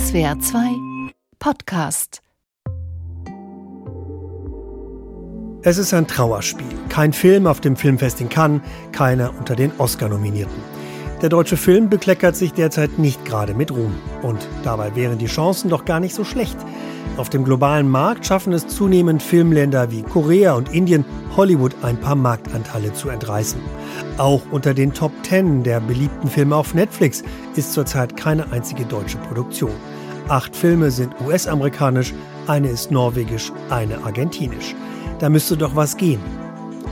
SWR 2 Podcast. Es ist ein Trauerspiel. Kein Film auf dem Filmfest in Cannes, keiner unter den Oscar-Nominierten. Der deutsche Film bekleckert sich derzeit nicht gerade mit Ruhm. Und dabei wären die Chancen doch gar nicht so schlecht. Auf dem globalen Markt schaffen es zunehmend Filmländer wie Korea und Indien, Hollywood ein paar Marktanteile zu entreißen. Auch unter den Top Ten der beliebten Filme auf Netflix ist zurzeit keine einzige deutsche Produktion. Acht Filme sind US-amerikanisch, eine ist norwegisch, eine argentinisch. Da müsste doch was gehen.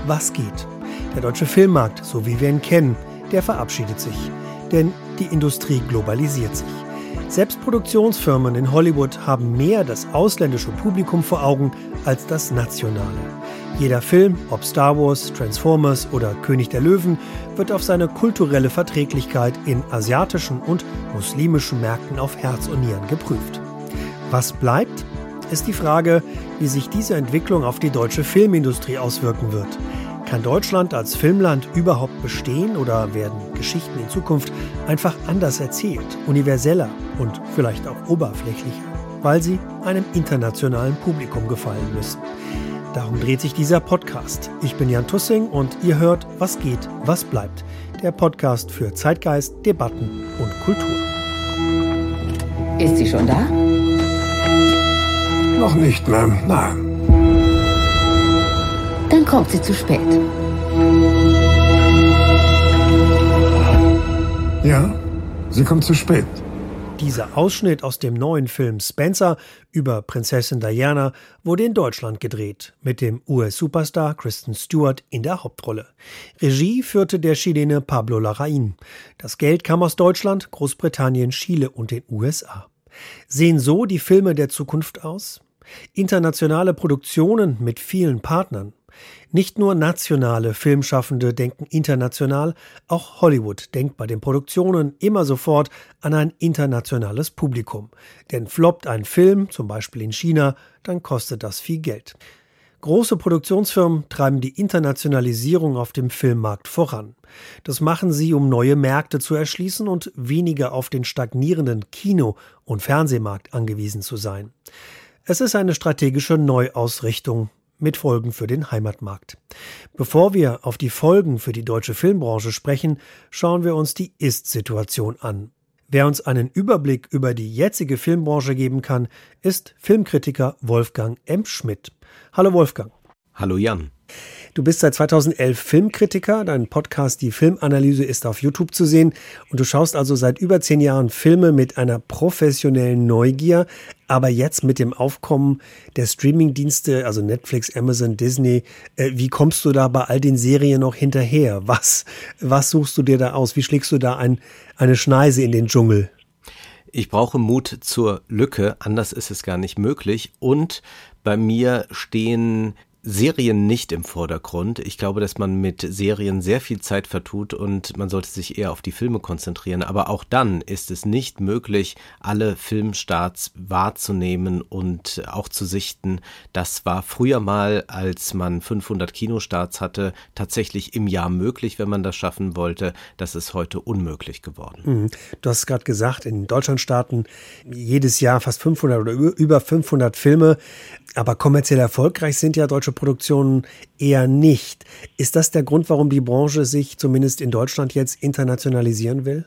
Was geht? Der deutsche Filmmarkt, so wie wir ihn kennen, der verabschiedet sich. Denn die Industrie globalisiert sich. Selbst Produktionsfirmen in Hollywood haben mehr das ausländische Publikum vor Augen als das nationale. Jeder Film, ob Star Wars, Transformers oder König der Löwen, wird auf seine kulturelle Verträglichkeit in asiatischen und muslimischen Märkten auf Herz und Nieren geprüft. Was bleibt, ist die Frage, wie sich diese Entwicklung auf die deutsche Filmindustrie auswirken wird. Kann Deutschland als Filmland überhaupt bestehen oder werden Geschichten in Zukunft einfach anders erzählt, universeller und vielleicht auch oberflächlicher, weil sie einem internationalen Publikum gefallen müssen? Darum dreht sich dieser Podcast. Ich bin Jan Tussing und ihr hört Was geht, was bleibt. Der Podcast für Zeitgeist, Debatten und Kultur. Ist sie schon da? Noch nicht, Ma'am. Nein. Dann kommt sie zu spät. Ja, sie kommt zu spät. Dieser Ausschnitt aus dem neuen Film Spencer über Prinzessin Diana wurde in Deutschland gedreht, mit dem US-Superstar Kristen Stewart in der Hauptrolle. Regie führte der Chilene Pablo Larraín. Das Geld kam aus Deutschland, Großbritannien, Chile und den USA. Sehen so die Filme der Zukunft aus? Internationale Produktionen mit vielen Partnern. Nicht nur nationale Filmschaffende denken international, auch Hollywood denkt bei den Produktionen immer sofort an ein internationales Publikum. Denn floppt ein Film, zum Beispiel in China, dann kostet das viel Geld. Große Produktionsfirmen treiben die Internationalisierung auf dem Filmmarkt voran. Das machen sie, um neue Märkte zu erschließen und weniger auf den stagnierenden Kino- und Fernsehmarkt angewiesen zu sein. Es ist eine strategische Neuausrichtung mit Folgen für den Heimatmarkt. Bevor wir auf die Folgen für die deutsche Filmbranche sprechen, schauen wir uns die Ist-Situation an. Wer uns einen Überblick über die jetzige Filmbranche geben kann, ist Filmkritiker Wolfgang M. Schmidt. Hallo Wolfgang. Hallo Jan. Du bist seit 2011 Filmkritiker. Dein Podcast Die Filmanalyse ist auf YouTube zu sehen. Und du schaust also seit über zehn Jahren Filme mit einer professionellen Neugier. Aber jetzt mit dem Aufkommen der Streamingdienste, also Netflix, Amazon, Disney, äh, wie kommst du da bei all den Serien noch hinterher? Was, was suchst du dir da aus? Wie schlägst du da ein, eine Schneise in den Dschungel? Ich brauche Mut zur Lücke, anders ist es gar nicht möglich. Und bei mir stehen Serien nicht im Vordergrund. Ich glaube, dass man mit Serien sehr viel Zeit vertut und man sollte sich eher auf die Filme konzentrieren. Aber auch dann ist es nicht möglich, alle Filmstarts wahrzunehmen und auch zu sichten. Das war früher mal, als man 500 Kinostarts hatte, tatsächlich im Jahr möglich, wenn man das schaffen wollte. Das ist heute unmöglich geworden. Mhm. Du hast gerade gesagt, in Deutschland starten jedes Jahr fast 500 oder über 500 Filme. Aber kommerziell erfolgreich sind ja deutsche Produktionen eher nicht. Ist das der Grund, warum die Branche sich zumindest in Deutschland jetzt internationalisieren will?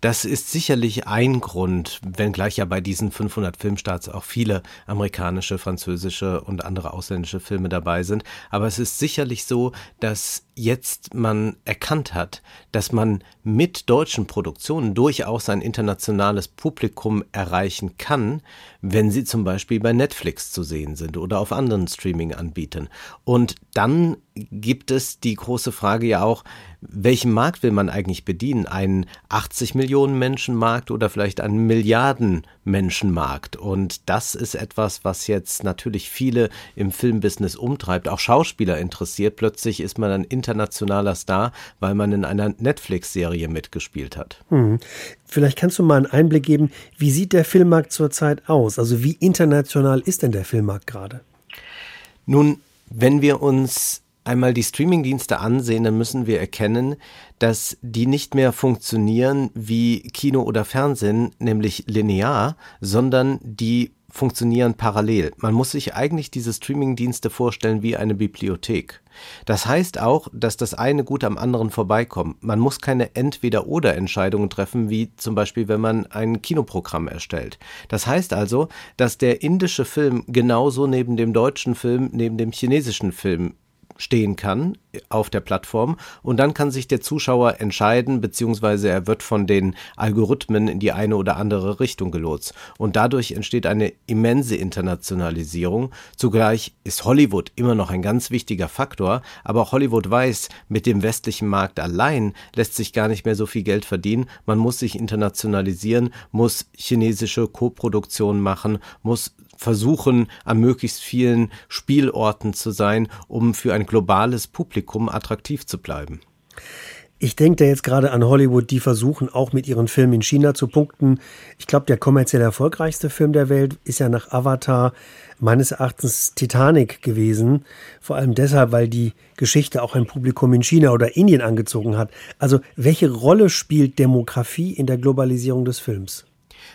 Das ist sicherlich ein Grund, wenngleich ja bei diesen 500 Filmstarts auch viele amerikanische, französische und andere ausländische Filme dabei sind. Aber es ist sicherlich so, dass jetzt man erkannt hat, dass man mit deutschen Produktionen durchaus ein internationales Publikum erreichen kann, wenn sie zum Beispiel bei Netflix zu sehen sind oder auf anderen Streaming-Anbietern. Und dann gibt es die große Frage ja auch, welchen Markt will man eigentlich bedienen? Einen 80 Millionen Menschen Markt oder vielleicht einen Milliarden Menschen Markt? Und das ist etwas, was jetzt natürlich viele im Filmbusiness umtreibt, auch Schauspieler interessiert. Plötzlich ist man ein internationaler Star, weil man in einer Netflix-Serie mitgespielt hat. Hm. Vielleicht kannst du mal einen Einblick geben, wie sieht der Filmmarkt zurzeit aus? Also wie international ist denn der Filmmarkt gerade? Nun, wenn wir uns einmal die Streamingdienste ansehen, dann müssen wir erkennen, dass die nicht mehr funktionieren wie Kino oder Fernsehen, nämlich linear, sondern die funktionieren parallel. Man muss sich eigentlich diese Streamingdienste vorstellen wie eine Bibliothek. Das heißt auch, dass das eine gut am anderen vorbeikommt. Man muss keine Entweder-oder-Entscheidungen treffen, wie zum Beispiel, wenn man ein Kinoprogramm erstellt. Das heißt also, dass der indische Film genauso neben dem deutschen Film, neben dem chinesischen Film stehen kann auf der Plattform und dann kann sich der Zuschauer entscheiden, beziehungsweise er wird von den Algorithmen in die eine oder andere Richtung gelotst. Und dadurch entsteht eine immense Internationalisierung. Zugleich ist Hollywood immer noch ein ganz wichtiger Faktor, aber auch Hollywood weiß, mit dem westlichen Markt allein lässt sich gar nicht mehr so viel Geld verdienen. Man muss sich internationalisieren, muss chinesische Koproduktionen machen, muss versuchen, an möglichst vielen Spielorten zu sein, um für ein globales Publikum attraktiv zu bleiben. Ich denke da jetzt gerade an Hollywood, die versuchen auch mit ihren Filmen in China zu punkten. Ich glaube, der kommerziell erfolgreichste Film der Welt ist ja nach Avatar meines Erachtens Titanic gewesen. Vor allem deshalb, weil die Geschichte auch ein Publikum in China oder Indien angezogen hat. Also welche Rolle spielt Demografie in der Globalisierung des Films?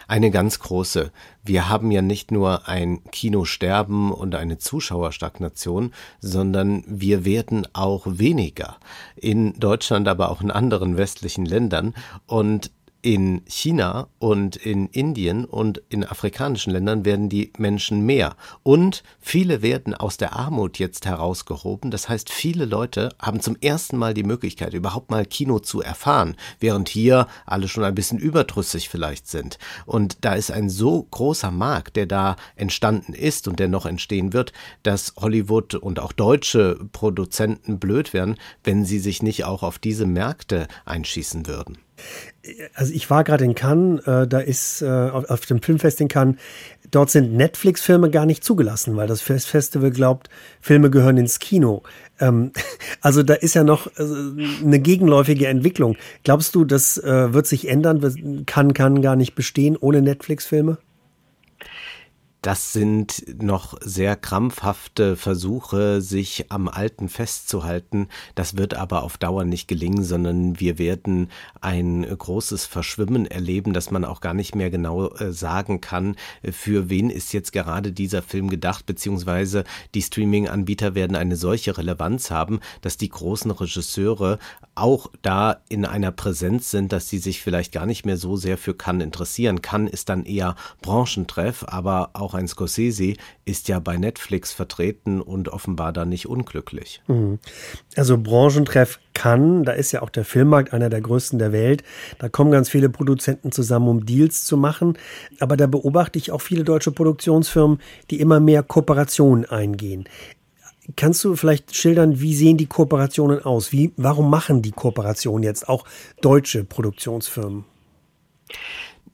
Eine ganz große. Wir haben ja nicht nur ein Kinosterben und eine Zuschauerstagnation, sondern wir werden auch weniger. In Deutschland, aber auch in anderen westlichen Ländern. Und in China und in Indien und in afrikanischen Ländern werden die Menschen mehr. Und viele werden aus der Armut jetzt herausgehoben. Das heißt, viele Leute haben zum ersten Mal die Möglichkeit, überhaupt mal Kino zu erfahren, während hier alle schon ein bisschen überdrüssig vielleicht sind. Und da ist ein so großer Markt, der da entstanden ist und der noch entstehen wird, dass Hollywood und auch deutsche Produzenten blöd werden, wenn sie sich nicht auch auf diese Märkte einschießen würden. Also ich war gerade in Cannes, äh, da ist äh, auf, auf, dem Filmfest in Cannes, dort sind Netflix-Filme gar nicht zugelassen, weil das Festival glaubt, Filme gehören ins Kino. Ähm, also da ist ja noch äh, eine gegenläufige Entwicklung. Glaubst du, das äh, wird sich ändern? Kann, kann gar nicht bestehen ohne Netflix-Filme? Das sind noch sehr krampfhafte Versuche, sich am Alten festzuhalten. Das wird aber auf Dauer nicht gelingen, sondern wir werden ein großes Verschwimmen erleben, dass man auch gar nicht mehr genau äh, sagen kann, für wen ist jetzt gerade dieser Film gedacht, beziehungsweise die Streaming-Anbieter werden eine solche Relevanz haben, dass die großen Regisseure auch da in einer Präsenz sind, dass sie sich vielleicht gar nicht mehr so sehr für Cannes interessieren. Cannes ist dann eher Branchentreff, aber auch ein Scorsese ist ja bei Netflix vertreten und offenbar da nicht unglücklich. Mhm. Also Branchentreff Cannes, da ist ja auch der Filmmarkt einer der größten der Welt. Da kommen ganz viele Produzenten zusammen, um Deals zu machen. Aber da beobachte ich auch viele deutsche Produktionsfirmen, die immer mehr Kooperationen eingehen. Kannst du vielleicht schildern, wie sehen die Kooperationen aus? Wie, warum machen die Kooperationen jetzt auch deutsche Produktionsfirmen?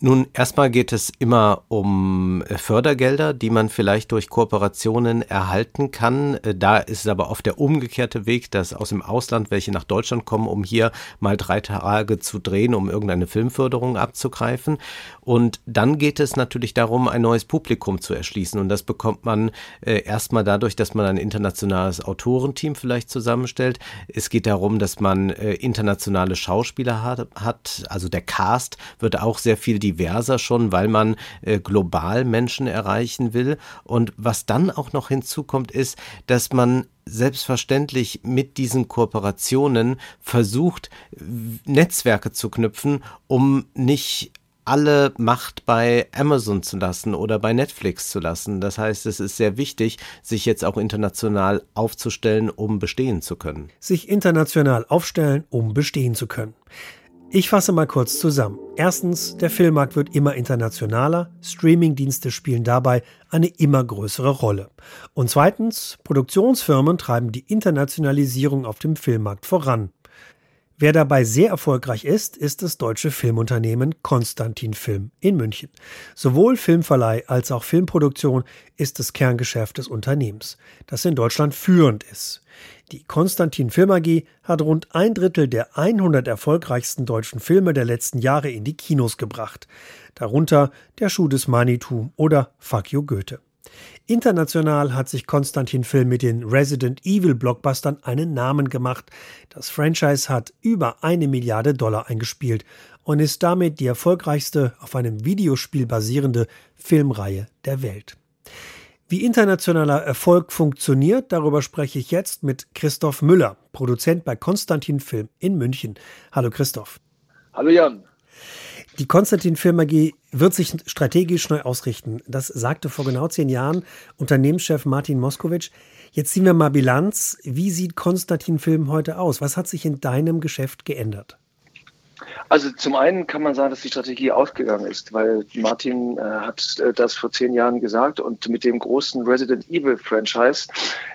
Nun, erstmal geht es immer um äh, Fördergelder, die man vielleicht durch Kooperationen erhalten kann. Äh, da ist es aber oft der umgekehrte Weg, dass aus dem Ausland welche nach Deutschland kommen, um hier mal drei Tage zu drehen, um irgendeine Filmförderung abzugreifen. Und dann geht es natürlich darum, ein neues Publikum zu erschließen. Und das bekommt man äh, erstmal dadurch, dass man ein internationales Autorenteam vielleicht zusammenstellt. Es geht darum, dass man internationale Schauspieler hat, hat. Also der Cast wird auch sehr viel diverser schon, weil man äh, global Menschen erreichen will. Und was dann auch noch hinzukommt, ist, dass man selbstverständlich mit diesen Kooperationen versucht, Netzwerke zu knüpfen, um nicht alle Macht bei Amazon zu lassen oder bei Netflix zu lassen. Das heißt, es ist sehr wichtig, sich jetzt auch international aufzustellen, um bestehen zu können. Sich international aufstellen, um bestehen zu können. Ich fasse mal kurz zusammen. Erstens, der Filmmarkt wird immer internationaler, Streamingdienste spielen dabei eine immer größere Rolle. Und zweitens, Produktionsfirmen treiben die Internationalisierung auf dem Filmmarkt voran. Wer dabei sehr erfolgreich ist, ist das deutsche Filmunternehmen Konstantin Film in München. Sowohl Filmverleih als auch Filmproduktion ist das Kerngeschäft des Unternehmens, das in Deutschland führend ist. Die Konstantin Film AG hat rund ein Drittel der 100 erfolgreichsten deutschen Filme der letzten Jahre in die Kinos gebracht. Darunter Der Schuh des Manitou oder Fuck you Goethe. International hat sich Konstantin Film mit den Resident Evil Blockbustern einen Namen gemacht. Das Franchise hat über eine Milliarde Dollar eingespielt und ist damit die erfolgreichste auf einem Videospiel basierende Filmreihe der Welt. Wie internationaler Erfolg funktioniert, darüber spreche ich jetzt mit Christoph Müller, Produzent bei Konstantin Film in München. Hallo Christoph. Hallo Jan. Die Konstantin Film AG wird sich strategisch neu ausrichten. Das sagte vor genau zehn Jahren Unternehmenschef Martin Moskowitsch. Jetzt ziehen wir mal Bilanz. Wie sieht Konstantin Film heute aus? Was hat sich in deinem Geschäft geändert? Also zum einen kann man sagen, dass die Strategie ausgegangen ist, weil Martin äh, hat äh, das vor zehn Jahren gesagt und mit dem großen Resident Evil Franchise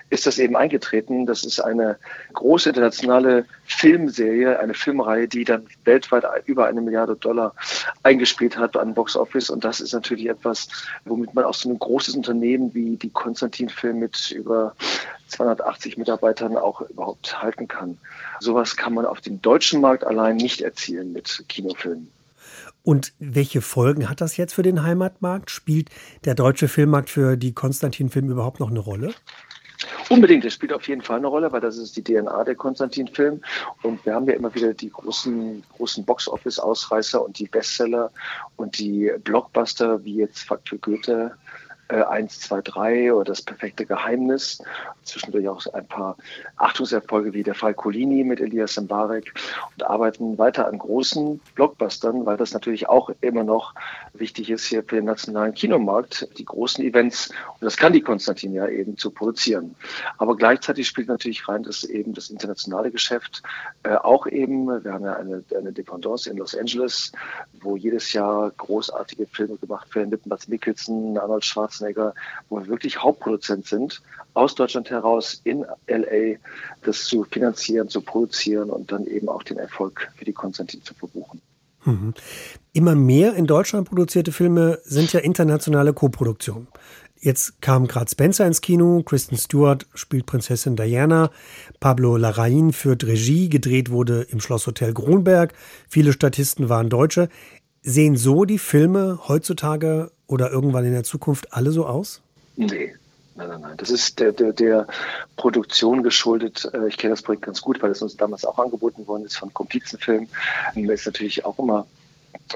ist das eben eingetreten. Das ist eine große internationale Filmserie, eine Filmreihe, die dann weltweit über eine Milliarde Dollar eingespielt hat an Box Office. Und das ist natürlich etwas, womit man auch so ein großes Unternehmen wie die Konstantin Film mit über 280 Mitarbeitern auch überhaupt halten kann. Sowas kann man auf dem deutschen Markt allein nicht erzielen mit Kinofilmen. Und welche Folgen hat das jetzt für den Heimatmarkt? Spielt der deutsche Filmmarkt für die Konstantin-Film überhaupt noch eine Rolle? Unbedingt, das spielt auf jeden Fall eine Rolle, weil das ist die DNA der Konstantin-Film. Und wir haben ja immer wieder die großen, großen Box-Office-Ausreißer und die Bestseller und die Blockbuster, wie jetzt Fakt für Goethe, äh, 1, 2, 3 oder das perfekte Geheimnis. Zwischendurch auch ein paar Achtungserfolge wie der Fall Colini mit Elias Mbarek und arbeiten weiter an großen Blockbustern, weil das natürlich auch immer noch wichtig ist hier für den nationalen Kinomarkt, die großen Events. Und das kann die Konstantin ja eben zu produzieren. Aber gleichzeitig spielt natürlich rein, dass eben das internationale Geschäft äh, auch eben, wir haben ja eine, eine Dependance in Los Angeles, wo jedes Jahr großartige Filme gemacht werden mit Mats Mikkelsen, Arnold Schwarzenegger, Schwarzenegger, wo wir wirklich Hauptproduzent sind, aus Deutschland heraus in LA das zu finanzieren, zu produzieren und dann eben auch den Erfolg für die Konstantin zu verbuchen. Mhm. Immer mehr in Deutschland produzierte Filme sind ja internationale Koproduktionen. Jetzt kam gerade Spencer ins Kino, Kristen Stewart spielt Prinzessin Diana, Pablo Larraín führt Regie, gedreht wurde im Schlosshotel Kronberg, viele Statisten waren Deutsche. Sehen so die Filme heutzutage oder irgendwann in der Zukunft alle so aus? Nee. Nein, nein, nein. Das ist der, der, der Produktion geschuldet. Äh, ich kenne das Projekt ganz gut, weil es uns damals auch angeboten worden ist von Komplizenfilmen. Das ist natürlich auch immer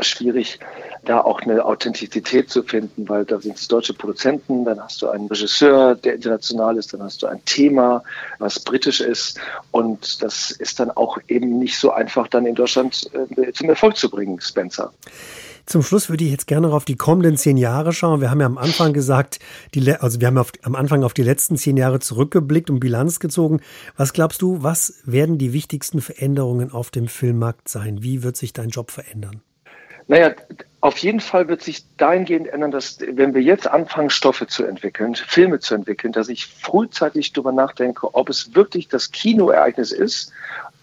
schwierig, da auch eine Authentizität zu finden, weil da sind es deutsche Produzenten, dann hast du einen Regisseur, der international ist, dann hast du ein Thema, was britisch ist und das ist dann auch eben nicht so einfach dann in Deutschland äh, zum Erfolg zu bringen, Spencer. Zum Schluss würde ich jetzt gerne noch auf die kommenden zehn Jahre schauen. Wir haben ja am Anfang gesagt, die, also wir haben auf, am Anfang auf die letzten zehn Jahre zurückgeblickt und Bilanz gezogen. Was glaubst du, was werden die wichtigsten Veränderungen auf dem Filmmarkt sein? Wie wird sich dein Job verändern? Naja, auf jeden Fall wird sich dahingehend ändern, dass wenn wir jetzt anfangen, Stoffe zu entwickeln, Filme zu entwickeln, dass ich frühzeitig darüber nachdenke, ob es wirklich das Kinoereignis ist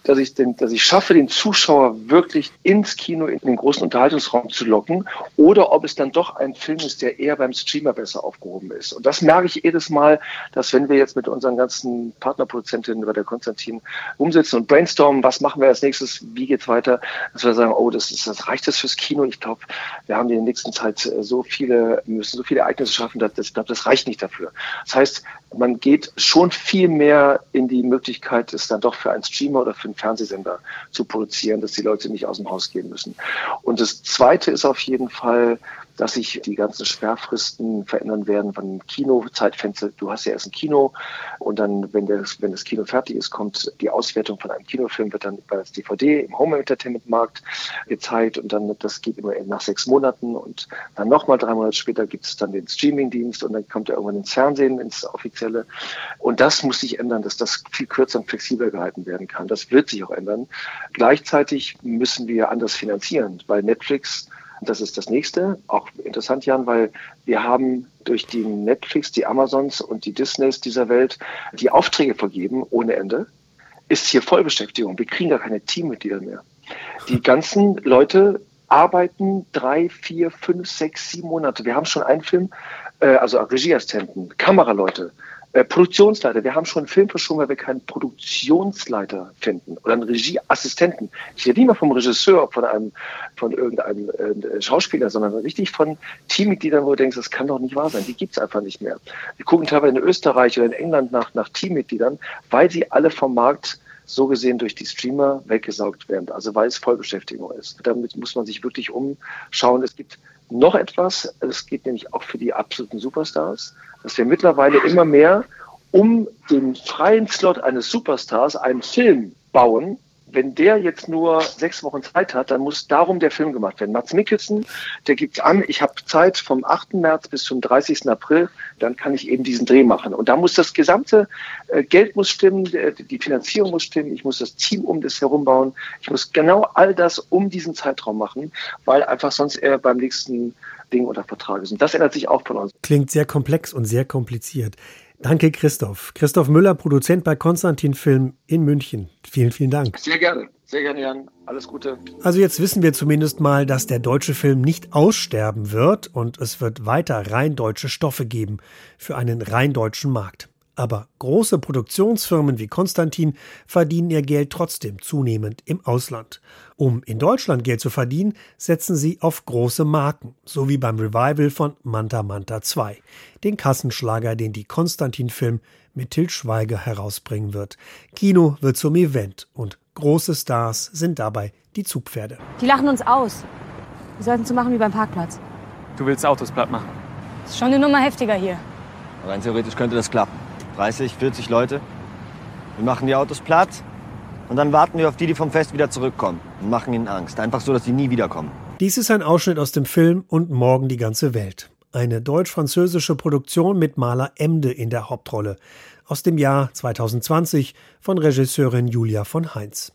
dass ich, den, dass ich schaffe, den Zuschauer wirklich ins Kino, in den großen Unterhaltungsraum zu locken, oder ob es dann doch ein Film ist, der eher beim Streamer besser aufgehoben ist. Und das merke ich jedes Mal, dass wenn wir jetzt mit unseren ganzen Partnerproduzentinnen bei der Konstantin umsetzen und brainstormen, was machen wir als nächstes, wie geht's weiter, dass wir sagen, oh, das, ist, das reicht das fürs Kino. Ich glaube, wir haben in der nächsten Zeit so viele, müssen so viele Ereignisse schaffen, dass, ich glaube, das reicht nicht dafür. Das heißt, man geht schon viel mehr in die Möglichkeit, es dann doch für einen Streamer oder für einen Fernsehsender zu produzieren, dass die Leute nicht aus dem Haus gehen müssen. Und das Zweite ist auf jeden Fall, dass sich die ganzen Sperrfristen verändern werden von Kinozeitfenster. Du hast ja erst ein Kino und dann, wenn das, wenn das Kino fertig ist, kommt die Auswertung von einem Kinofilm, wird dann bei DVD im Home Entertainment Markt gezeigt und dann, das geht immer nach sechs Monaten und dann nochmal drei Monate später gibt es dann den Streamingdienst und dann kommt er irgendwann ins Fernsehen, ins offizielle. Und das muss sich ändern, dass das viel kürzer und flexibler gehalten werden kann. Das wird sich auch ändern. Gleichzeitig müssen wir anders finanzieren, weil Netflix das ist das nächste. Auch interessant, Jan, weil wir haben durch die Netflix, die Amazons und die Disneys dieser Welt die Aufträge vergeben ohne Ende. Ist hier Vollbeschäftigung. Wir kriegen gar keine Teammitglieder mehr. Die ganzen Leute arbeiten drei, vier, fünf, sechs, sieben Monate. Wir haben schon einen Film, äh, also Regieassistenten, Kameraleute, Äh, Produktionsleiter. Wir haben schon einen Film verschoben, weil wir keinen Produktionsleiter finden oder einen Regieassistenten. Ich rede nicht mal vom Regisseur, von einem, von irgendeinem äh, Schauspieler, sondern richtig von Teammitgliedern, wo du denkst, das kann doch nicht wahr sein. Die gibt's einfach nicht mehr. Wir gucken teilweise in Österreich oder in England nach, nach Teammitgliedern, weil sie alle vom Markt so gesehen durch die Streamer weggesaugt werden. Also weil es Vollbeschäftigung ist. Damit muss man sich wirklich umschauen. Es gibt noch etwas, es geht nämlich auch für die absoluten Superstars, dass wir mittlerweile immer mehr um den freien Slot eines Superstars einen Film bauen, wenn der jetzt nur sechs Wochen Zeit hat, dann muss darum der Film gemacht werden. Mats Mikkelsen, der gibt an, ich habe Zeit vom 8. März bis zum 30. April, dann kann ich eben diesen Dreh machen. Und da muss das gesamte äh, Geld muss stimmen, die Finanzierung muss stimmen, ich muss das Team um das herum bauen, ich muss genau all das um diesen Zeitraum machen, weil einfach sonst er beim nächsten Ding unter Vertrag ist. Und das ändert sich auch von uns. Klingt sehr komplex und sehr kompliziert. Danke, Christoph. Christoph Müller, Produzent bei Konstantin Film in München. Vielen, vielen Dank. Sehr gerne. Sehr gerne, Jan. Alles Gute. Also jetzt wissen wir zumindest mal, dass der deutsche Film nicht aussterben wird und es wird weiter rein deutsche Stoffe geben für einen rein deutschen Markt. Aber große Produktionsfirmen wie Konstantin verdienen ihr Geld trotzdem zunehmend im Ausland. Um in Deutschland Geld zu verdienen, setzen sie auf große Marken, so wie beim Revival von Manta Manta 2, den Kassenschlager, den die Konstantin-Film mit Til Schweiger herausbringen wird. Kino wird zum Event und große Stars sind dabei die Zugpferde. Die lachen uns aus. Wir sollten so machen wie beim Parkplatz. Du willst Autos platt machen? Ist schon eine Nummer heftiger hier. Rein theoretisch könnte das klappen. 30, 40 Leute. Wir machen die Autos platt und dann warten wir auf die, die vom Fest wieder zurückkommen und machen ihnen Angst. Einfach so, dass sie nie wiederkommen. Dies ist ein Ausschnitt aus dem Film Und morgen die ganze Welt. Eine deutsch-französische Produktion mit Maler Emde in der Hauptrolle. Aus dem Jahr 2020 von Regisseurin Julia von Heinz.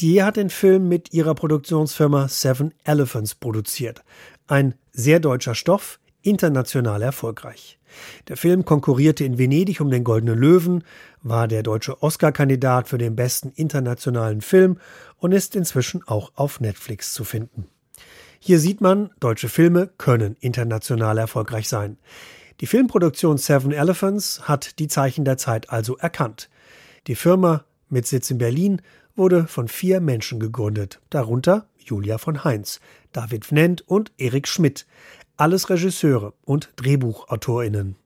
Die hat den Film mit ihrer Produktionsfirma Seven Elephants produziert. Ein sehr deutscher Stoff, international erfolgreich. Der Film konkurrierte in Venedig um den Goldenen Löwen, war der deutsche Oscar-Kandidat für den besten internationalen Film und ist inzwischen auch auf Netflix zu finden. Hier sieht man, deutsche Filme können international erfolgreich sein. Die Filmproduktion Seven Elephants hat die Zeichen der Zeit also erkannt. Die Firma mit Sitz in Berlin wurde von vier Menschen gegründet, darunter Julia von Heinz, David Vnent und Erik Schmidt, alles Regisseure und Drehbuchautorinnen.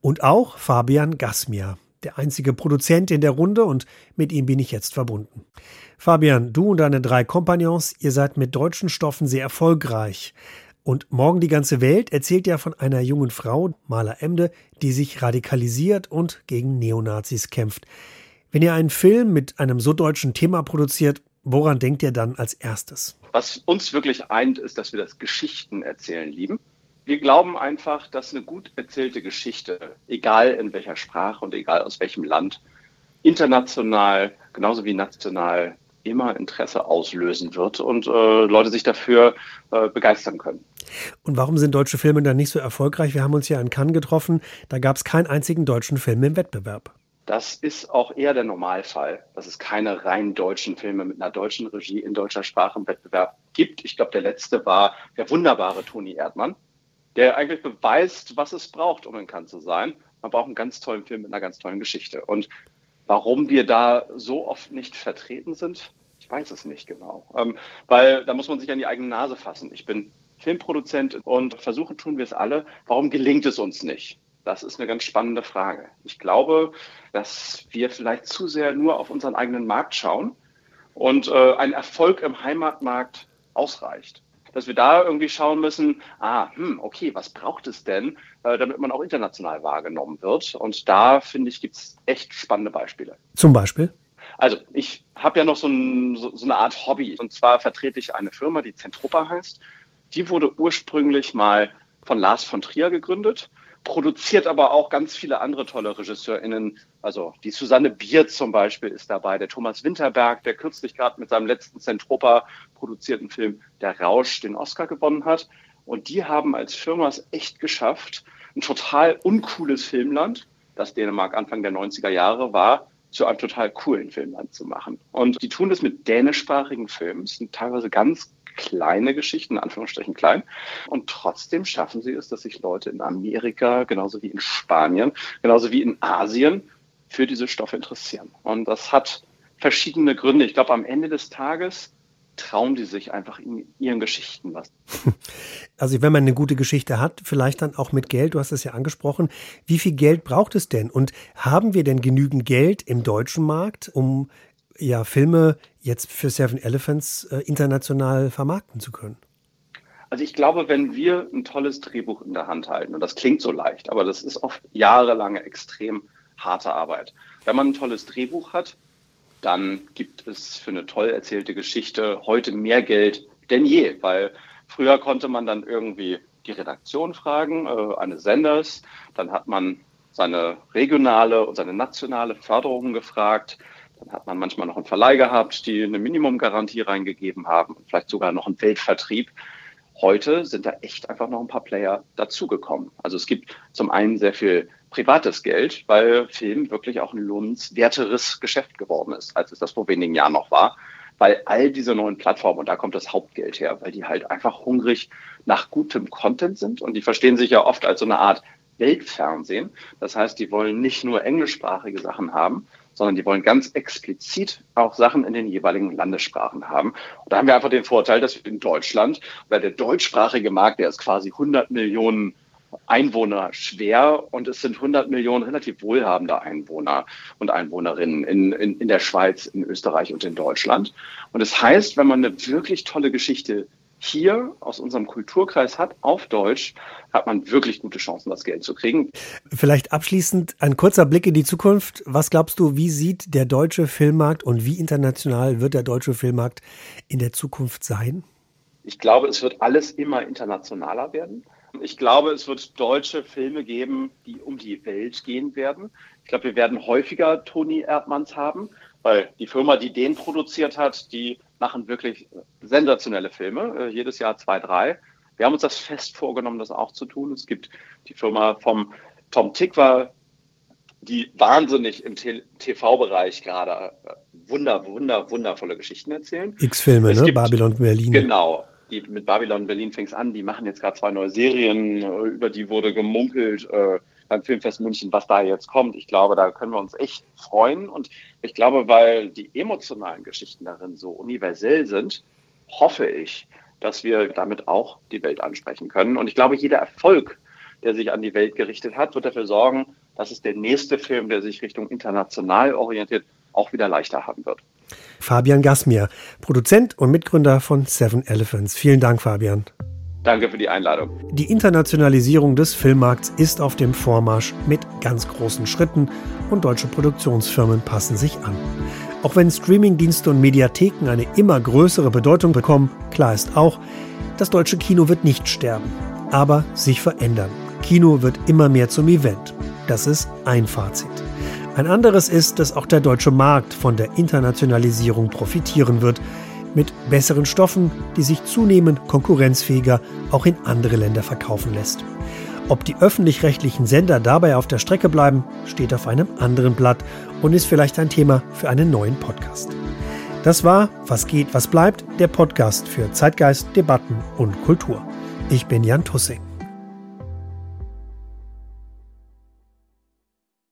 Und auch Fabian Gasmier, der einzige Produzent in der Runde und mit ihm bin ich jetzt verbunden. Fabian, du und deine drei Kompagnons, ihr seid mit deutschen Stoffen sehr erfolgreich. Und morgen die ganze Welt erzählt ja von einer jungen Frau, Maler Emde, die sich radikalisiert und gegen Neonazis kämpft. Wenn ihr einen Film mit einem so deutschen Thema produziert, woran denkt ihr dann als erstes? Was uns wirklich eint, ist, dass wir das Geschichten erzählen lieben. Wir glauben einfach, dass eine gut erzählte Geschichte, egal in welcher Sprache und egal aus welchem Land, international genauso wie national immer Interesse auslösen wird und äh, Leute sich dafür äh, begeistern können. Und warum sind deutsche Filme dann nicht so erfolgreich? Wir haben uns ja in Cannes getroffen, da gab es keinen einzigen deutschen Film im Wettbewerb. Das ist auch eher der Normalfall, dass es keine rein deutschen Filme mit einer deutschen Regie in deutscher Sprache im Wettbewerb gibt. Ich glaube, der letzte war der wunderbare Toni Erdmann, der eigentlich beweist, was es braucht, um in Cannes zu sein. Man braucht einen ganz tollen Film mit einer ganz tollen Geschichte. Und warum wir da so oft nicht vertreten sind, ich weiß es nicht genau. Ähm, weil da muss man sich an die eigene Nase fassen. Ich bin Filmproduzent und versuchen tun wir es alle. Warum gelingt es uns nicht? Das ist eine ganz spannende Frage. Ich glaube, dass wir vielleicht zu sehr nur auf unseren eigenen Markt schauen und äh, ein Erfolg im Heimatmarkt ausreicht. Dass wir da irgendwie schauen müssen, ah, hm, okay, was braucht es denn, äh, damit man auch international wahrgenommen wird? Und da, finde ich, gibt es echt spannende Beispiele. Zum Beispiel? Also, ich habe ja noch so, ein, so, so eine Art Hobby. Und zwar vertrete ich eine Firma, die Zentropa heißt. Die wurde ursprünglich mal von Lars von Trier gegründet produziert aber auch ganz viele andere tolle RegisseurInnen. Also die Susanne Bier zum Beispiel ist dabei, der Thomas Winterberg, der kürzlich gerade mit seinem letzten Zentropa produzierten Film Der Rausch den Oscar gewonnen hat. Und die haben als Firma es echt geschafft, ein total uncooles Filmland, das Dänemark Anfang der 90er Jahre war, zu einem total coolen Filmland zu machen. Und die tun das mit dänischsprachigen Filmen. Sind teilweise ganz kleine Geschichten, in Anführungsstrichen klein. Und trotzdem schaffen sie es, dass sich Leute in Amerika, genauso wie in Spanien, genauso wie in Asien für diese Stoffe interessieren. Und das hat verschiedene Gründe. Ich glaube, am Ende des Tages trauen die sich einfach in ihren Geschichten was. Also wenn man eine gute Geschichte hat, vielleicht dann auch mit Geld, du hast es ja angesprochen. Wie viel Geld braucht es denn? Und haben wir denn genügend Geld im deutschen Markt, um ja Filme jetzt für Seven Elephants äh, international vermarkten zu können? Also ich glaube, wenn wir ein tolles Drehbuch in der Hand halten, und das klingt so leicht, aber das ist oft jahrelange extrem harte Arbeit. Wenn man ein tolles Drehbuch hat, dann gibt es für eine toll erzählte Geschichte heute mehr Geld denn je, weil früher konnte man dann irgendwie die Redaktion fragen, äh, eines Senders, dann hat man seine regionale und seine nationale Förderung gefragt, dann hat man manchmal noch einen Verleih gehabt, die eine Minimumgarantie reingegeben haben, vielleicht sogar noch einen Weltvertrieb. Heute sind da echt einfach noch ein paar Player dazugekommen. Also es gibt zum einen sehr viel privates Geld, weil Film wirklich auch ein lohnenswerteres Geschäft geworden ist, als es das vor wenigen Jahren noch war. Weil all diese neuen Plattformen, und da kommt das Hauptgeld her, weil die halt einfach hungrig nach gutem Content sind und die verstehen sich ja oft als so eine Art Weltfernsehen. Das heißt, die wollen nicht nur englischsprachige Sachen haben, sondern die wollen ganz explizit auch Sachen in den jeweiligen Landessprachen haben. Und da haben wir einfach den Vorteil, dass wir in Deutschland, weil der deutschsprachige Markt, der ist quasi 100 Millionen Einwohner schwer und es sind 100 Millionen relativ wohlhabende Einwohner und Einwohnerinnen in, in, in der Schweiz, in Österreich und in Deutschland. Und das heißt, wenn man eine wirklich tolle Geschichte hier aus unserem Kulturkreis hat, auf Deutsch, hat man wirklich gute Chancen, das Geld zu kriegen. Vielleicht abschließend ein kurzer Blick in die Zukunft. Was glaubst du, wie sieht der deutsche Filmmarkt und wie international wird der deutsche Filmmarkt in der Zukunft sein? Ich glaube, es wird alles immer internationaler werden. Ich glaube, es wird deutsche Filme geben, die um die Welt gehen werden. Ich glaube, wir werden häufiger Toni Erdmanns haben, weil die Firma, die den produziert hat, die machen wirklich sensationelle Filme, äh, jedes Jahr zwei, drei. Wir haben uns das fest vorgenommen, das auch zu tun. Es gibt die Firma vom Tom Tikva, die wahnsinnig im TV-Bereich gerade äh, wunder, wunder, wundervolle Geschichten erzählen. X-Filme, ne? Gibt, Babylon Berlin. Genau die mit Babylon Berlin fängt's an, die machen jetzt gerade zwei neue Serien, über die wurde gemunkelt äh, beim Filmfest München, was da jetzt kommt. Ich glaube, da können wir uns echt freuen. Und ich glaube, weil die emotionalen Geschichten darin so universell sind, hoffe ich, dass wir damit auch die Welt ansprechen können. Und ich glaube, jeder Erfolg, der sich an die Welt gerichtet hat, wird dafür sorgen, dass es der nächste Film, der sich Richtung international orientiert, auch wieder leichter haben wird. Fabian Gasmier, Produzent und Mitgründer von Seven Elephants. Vielen Dank, Fabian. Danke für die Einladung. Die Internationalisierung des Filmmarkts ist auf dem Vormarsch mit ganz großen Schritten und deutsche Produktionsfirmen passen sich an. Auch wenn Streamingdienste und Mediatheken eine immer größere Bedeutung bekommen, klar ist auch, das deutsche Kino wird nicht sterben, aber sich verändern. Kino wird immer mehr zum Event. Das ist ein Fazit. Ein anderes ist, dass auch der deutsche Markt von der Internationalisierung profitieren wird, mit besseren Stoffen, die sich zunehmend konkurrenzfähiger auch in andere Länder verkaufen lässt. Ob die öffentlich-rechtlichen Sender dabei auf der Strecke bleiben, steht auf einem anderen Blatt und ist vielleicht ein Thema für einen neuen Podcast. Das war Was geht, was bleibt, der Podcast für Zeitgeist, Debatten und Kultur. Ich bin Jan Tussing.